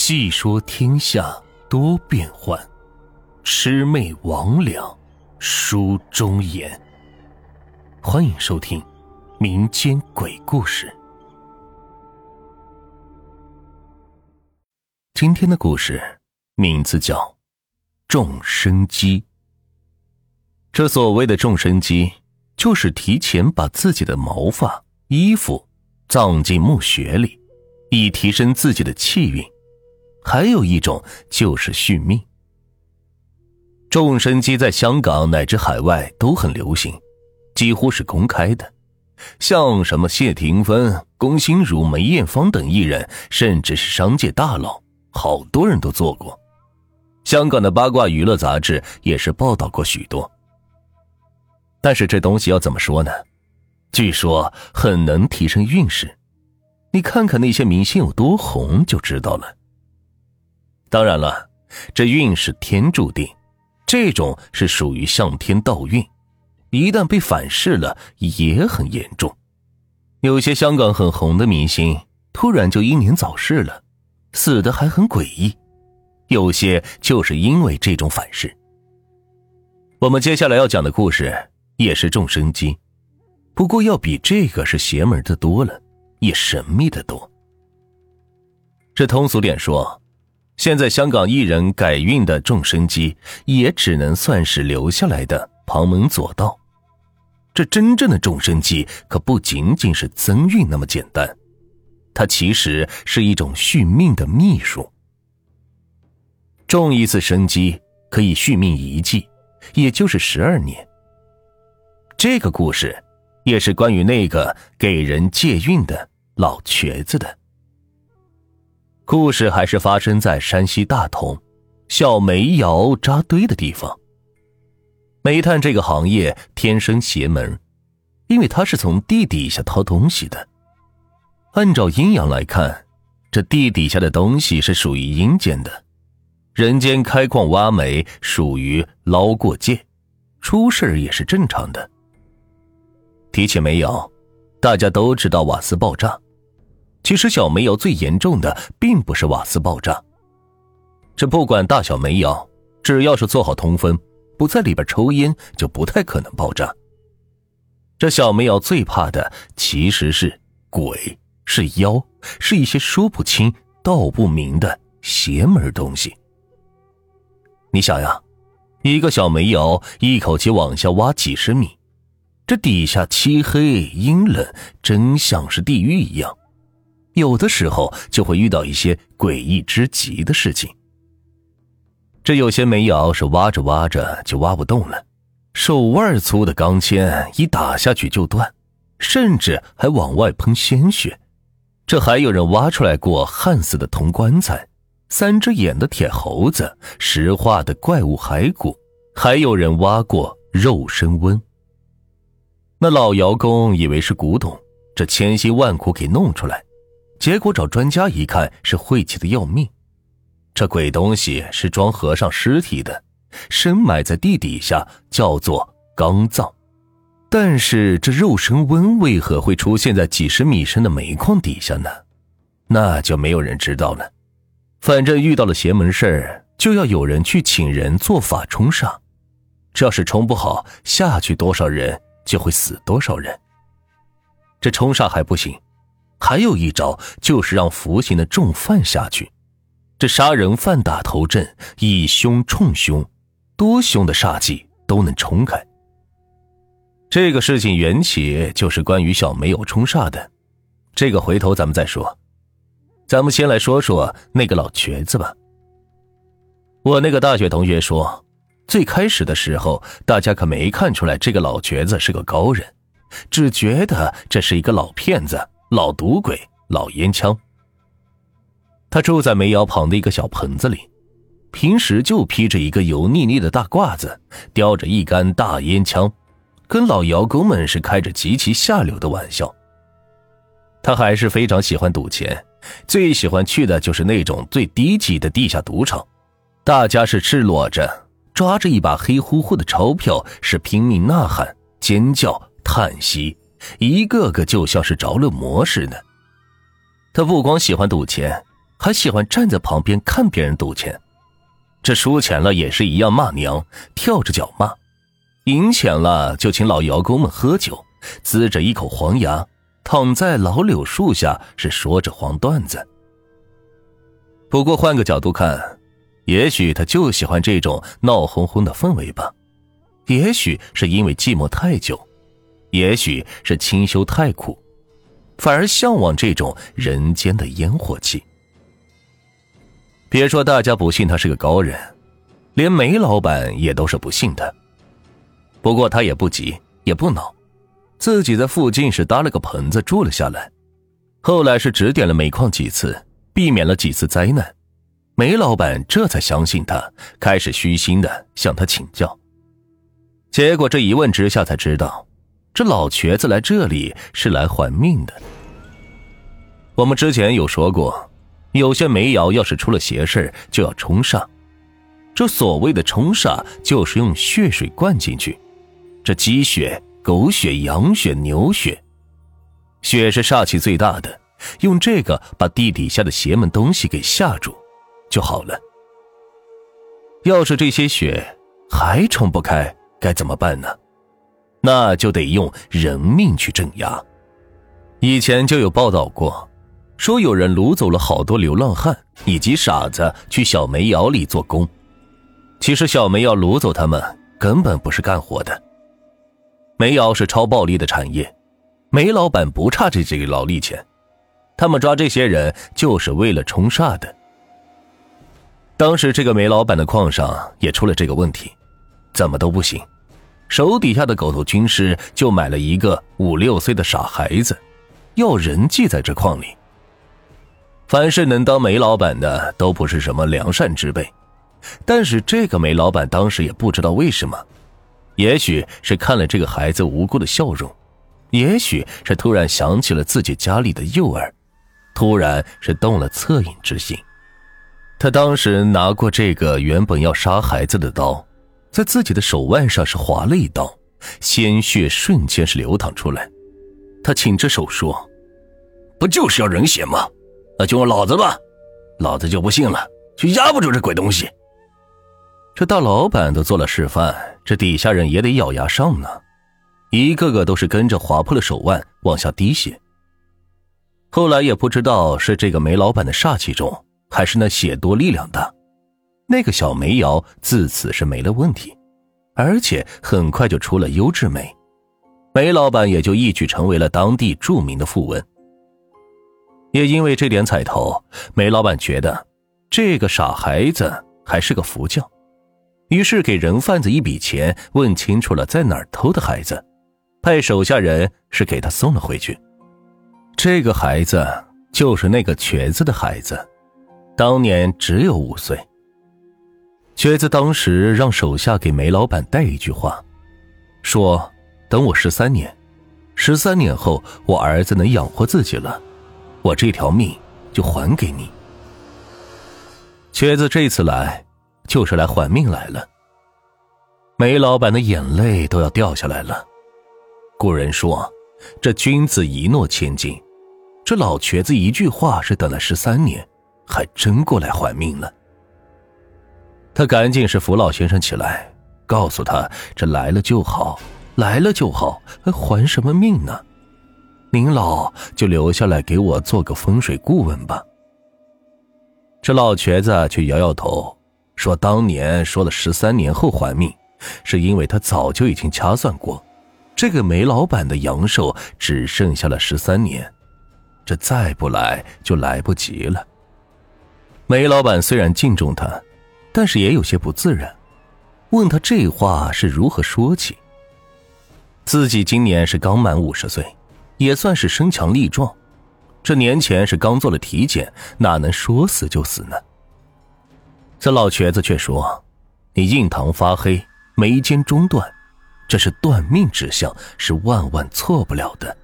细说天下多变幻，魑魅魍魉书中言。欢迎收听民间鬼故事。今天的故事名字叫《众生机》。这所谓的众生机，就是提前把自己的毛发、衣服葬进墓穴里，以提升自己的气运。还有一种就是续命。众生机在香港乃至海外都很流行，几乎是公开的。像什么谢霆锋、龚心如、梅艳芳等艺人，甚至是商界大佬，好多人都做过。香港的八卦娱乐杂志也是报道过许多。但是这东西要怎么说呢？据说很能提升运势，你看看那些明星有多红就知道了。当然了，这运是天注定，这种是属于向天倒运，一旦被反噬了也很严重。有些香港很红的明星突然就英年早逝了，死的还很诡异。有些就是因为这种反噬。我们接下来要讲的故事也是众生机，不过要比这个是邪门的多了，也神秘的多。这通俗点说。现在香港艺人改运的众生机，也只能算是留下来的旁门左道。这真正的众生机，可不仅仅是增运那么简单，它其实是一种续命的秘术。种一次生机可以续命一季，也就是十二年。这个故事，也是关于那个给人借运的老瘸子的。故事还是发生在山西大同，小煤窑扎堆的地方。煤炭这个行业天生邪门，因为它是从地底下掏东西的。按照阴阳来看，这地底下的东西是属于阴间的，人间开矿挖煤属于捞过界，出事也是正常的。提起煤窑，大家都知道瓦斯爆炸。其实小煤窑最严重的并不是瓦斯爆炸，这不管大小煤窑，只要是做好通风，不在里边抽烟，就不太可能爆炸。这小煤窑最怕的其实是鬼，是妖，是一些说不清道不明的邪门东西。你想呀，一个小煤窑一口气往下挖几十米，这底下漆黑阴冷，真像是地狱一样。有的时候就会遇到一些诡异之极的事情。这有些煤窑是挖着挖着就挖不动了，手腕粗的钢钎一打下去就断，甚至还往外喷鲜血。这还有人挖出来过焊死的铜棺材、三只眼的铁猴子、石化的怪物骸骨，还有人挖过肉身温。那老窑工以为是古董，这千辛万苦给弄出来。结果找专家一看，是晦气的要命。这鬼东西是装和尚尸体的，深埋在地底下，叫做刚葬。但是这肉身温为何会出现在几十米深的煤矿底下呢？那就没有人知道了。反正遇到了邪门事儿，就要有人去请人做法冲煞。这要是冲不好，下去多少人就会死多少人。这冲煞还不行。还有一招，就是让服刑的重犯下去，这杀人犯打头阵，以凶冲凶，多凶的煞气都能冲开。这个事情缘起就是关于小梅有冲煞的，这个回头咱们再说。咱们先来说说那个老瘸子吧。我那个大学同学说，最开始的时候，大家可没看出来这个老瘸子是个高人，只觉得这是一个老骗子。老赌鬼，老烟枪。他住在煤窑旁的一个小棚子里，平时就披着一个油腻腻的大褂子，叼着一杆大烟枪，跟老窑工们是开着极其下流的玩笑。他还是非常喜欢赌钱，最喜欢去的就是那种最低级的地下赌场，大家是赤裸着，抓着一把黑乎乎的钞票，是拼命呐喊、尖叫、叹息。一个个就像是着了魔似的。他不光喜欢赌钱，还喜欢站在旁边看别人赌钱。这输钱了也是一样骂娘，跳着脚骂；赢钱了就请老窑工们喝酒，呲着一口黄牙，躺在老柳树下是说着黄段子。不过换个角度看，也许他就喜欢这种闹哄哄的氛围吧。也许是因为寂寞太久，也许是清修太苦，反而向往这种人间的烟火气。别说大家不信他是个高人，连梅老板也都是不信的。不过他也不急，也不恼，自己在附近是搭了个棚子住了下来。后来是指点了煤矿几次，避免了几次灾难。梅老板这才相信他，开始虚心的向他请教。结果这一问之下，才知道，这老瘸子来这里是来还命的。我们之前有说过。有些煤窑要是出了邪事就要冲煞。这所谓的冲煞，就是用血水灌进去，这鸡血、狗血、羊血、牛血，血是煞气最大的，用这个把地底下的邪门东西给吓住，就好了。要是这些血还冲不开，该怎么办呢？那就得用人命去镇压。以前就有报道过。说有人掳走了好多流浪汉以及傻子去小煤窑里做工，其实小煤窑掳走他们根本不是干活的。煤窑是超暴利的产业，煤老板不差这几个劳力钱，他们抓这些人就是为了冲煞的。当时这个煤老板的矿上也出了这个问题，怎么都不行，手底下的狗头军师就买了一个五六岁的傻孩子，要人系在这矿里。凡是能当煤老板的，都不是什么良善之辈。但是这个煤老板当时也不知道为什么，也许是看了这个孩子无辜的笑容，也许是突然想起了自己家里的幼儿，突然是动了恻隐之心。他当时拿过这个原本要杀孩子的刀，在自己的手腕上是划了一刀，鲜血瞬间是流淌出来。他紧着手说：“不就是要人血吗？”那就用老子吧，老子就不信了，就压不住这鬼东西。这大老板都做了示范，这底下人也得咬牙上呢，一个个都是跟着划破了手腕往下滴血。后来也不知道是这个煤老板的煞气重，还是那血多力量大，那个小煤窑自此是没了问题，而且很快就出了优质煤，煤老板也就一举成为了当地著名的富翁。也因为这点彩头，煤老板觉得这个傻孩子还是个福将，于是给人贩子一笔钱，问清楚了在哪儿偷的孩子，派手下人是给他送了回去。这个孩子就是那个瘸子的孩子，当年只有五岁。瘸子当时让手下给梅老板带一句话，说：“等我十三年，十三年后我儿子能养活自己了。”我这条命就还给你。瘸子这次来就是来还命来了。梅老板的眼泪都要掉下来了。古人说：“这君子一诺千金。”这老瘸子一句话是等了十三年，还真过来还命了。他赶紧是扶老先生起来，告诉他：“这来了就好，来了就好，还还什么命呢？”您老就留下来给我做个风水顾问吧。这老瘸子却摇摇头，说：“当年说了十三年后还命，是因为他早就已经掐算过，这个煤老板的阳寿只剩下了十三年，这再不来就来不及了。”煤老板虽然敬重他，但是也有些不自然，问他这话是如何说起。自己今年是刚满五十岁。也算是身强力壮，这年前是刚做了体检，哪能说死就死呢？这老瘸子却说：“你印堂发黑，眉间中断，这是断命之相，是万万错不了的。”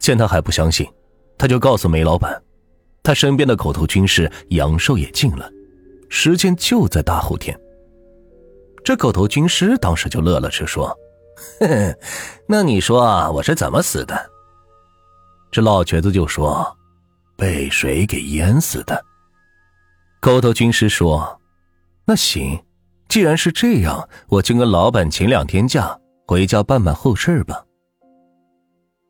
见他还不相信，他就告诉梅老板，他身边的口头军师阳寿也尽了，时间就在大后天。这狗头军师当时就乐了，是说。哼，那你说我是怎么死的？这老瘸子就说：“被水给淹死的。狗头军师说：“那行，既然是这样，我就跟老板请两天假，回家办办后事吧。”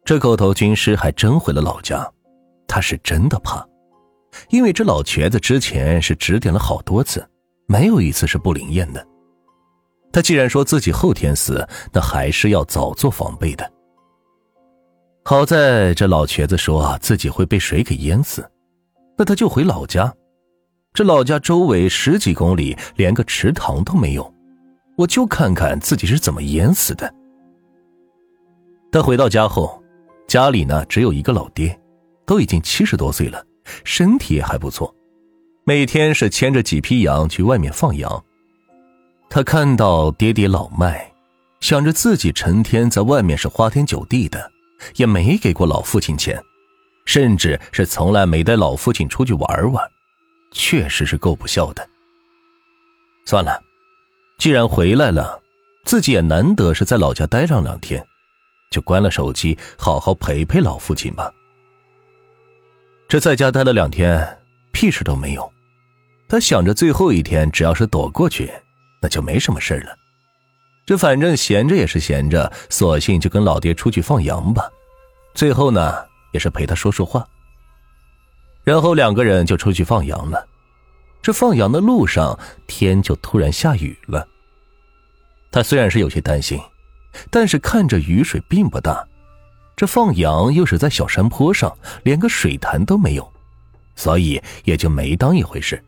这狗头军师还真回了老家，他是真的怕，因为这老瘸子之前是指点了好多次，没有一次是不灵验的。他既然说自己后天死，那还是要早做防备的。好在这老瘸子说自己会被水给淹死，那他就回老家。这老家周围十几公里连个池塘都没有，我就看看自己是怎么淹死的。他回到家后，家里呢只有一个老爹，都已经七十多岁了，身体也还不错，每天是牵着几匹羊去外面放羊。他看到爹爹老迈，想着自己成天在外面是花天酒地的，也没给过老父亲钱，甚至是从来没带老父亲出去玩玩，确实是够不孝的。算了，既然回来了，自己也难得是在老家待上两天，就关了手机，好好陪陪老父亲吧。这在家待了两天，屁事都没有。他想着最后一天，只要是躲过去。那就没什么事了，这反正闲着也是闲着，索性就跟老爹出去放羊吧。最后呢，也是陪他说说话。然后两个人就出去放羊了。这放羊的路上，天就突然下雨了。他虽然是有些担心，但是看着雨水并不大，这放羊又是在小山坡上，连个水潭都没有，所以也就没当一回事。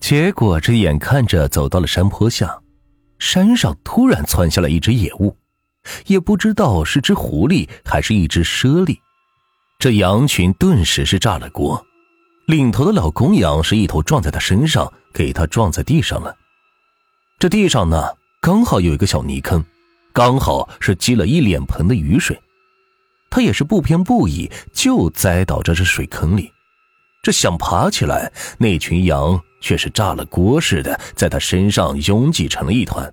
结果，这眼看着走到了山坡下，山上突然窜下来一只野物，也不知道是只狐狸还是一只猞猁。这羊群顿时是炸了锅，领头的老公羊是一头撞在他身上，给他撞在地上了。这地上呢，刚好有一个小泥坑，刚好是积了一脸盆的雨水，他也是不偏不倚，就栽倒在这水坑里。这想爬起来，那群羊。却是炸了锅似的，在他身上拥挤成了一团。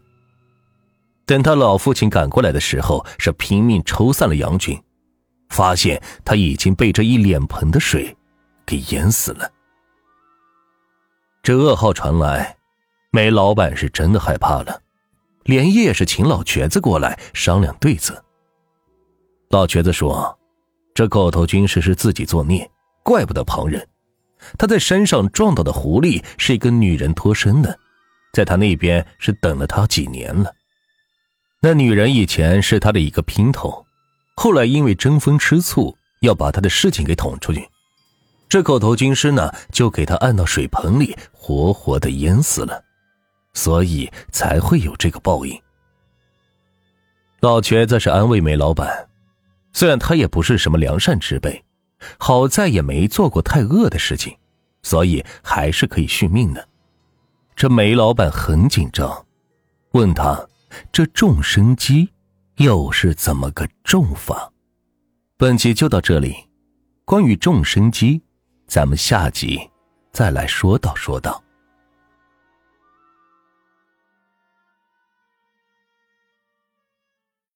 等他老父亲赶过来的时候，是拼命抽散了羊群，发现他已经被这一脸盆的水给淹死了。这噩耗传来，梅老板是真的害怕了，连夜是请老瘸子过来商量对策。老瘸子说：“这狗头军师是自己作孽，怪不得旁人。”他在山上撞到的狐狸是一个女人脱身的，在他那边是等了他几年了。那女人以前是他的一个姘头，后来因为争风吃醋，要把他的事情给捅出去。这狗头军师呢，就给他按到水盆里，活活的淹死了，所以才会有这个报应。老瘸子是安慰梅老板，虽然他也不是什么良善之辈。好在也没做过太恶的事情，所以还是可以续命的。这梅老板很紧张，问他：“这众生鸡又是怎么个种法？”本集就到这里，关于众生鸡，咱们下集再来说道说道。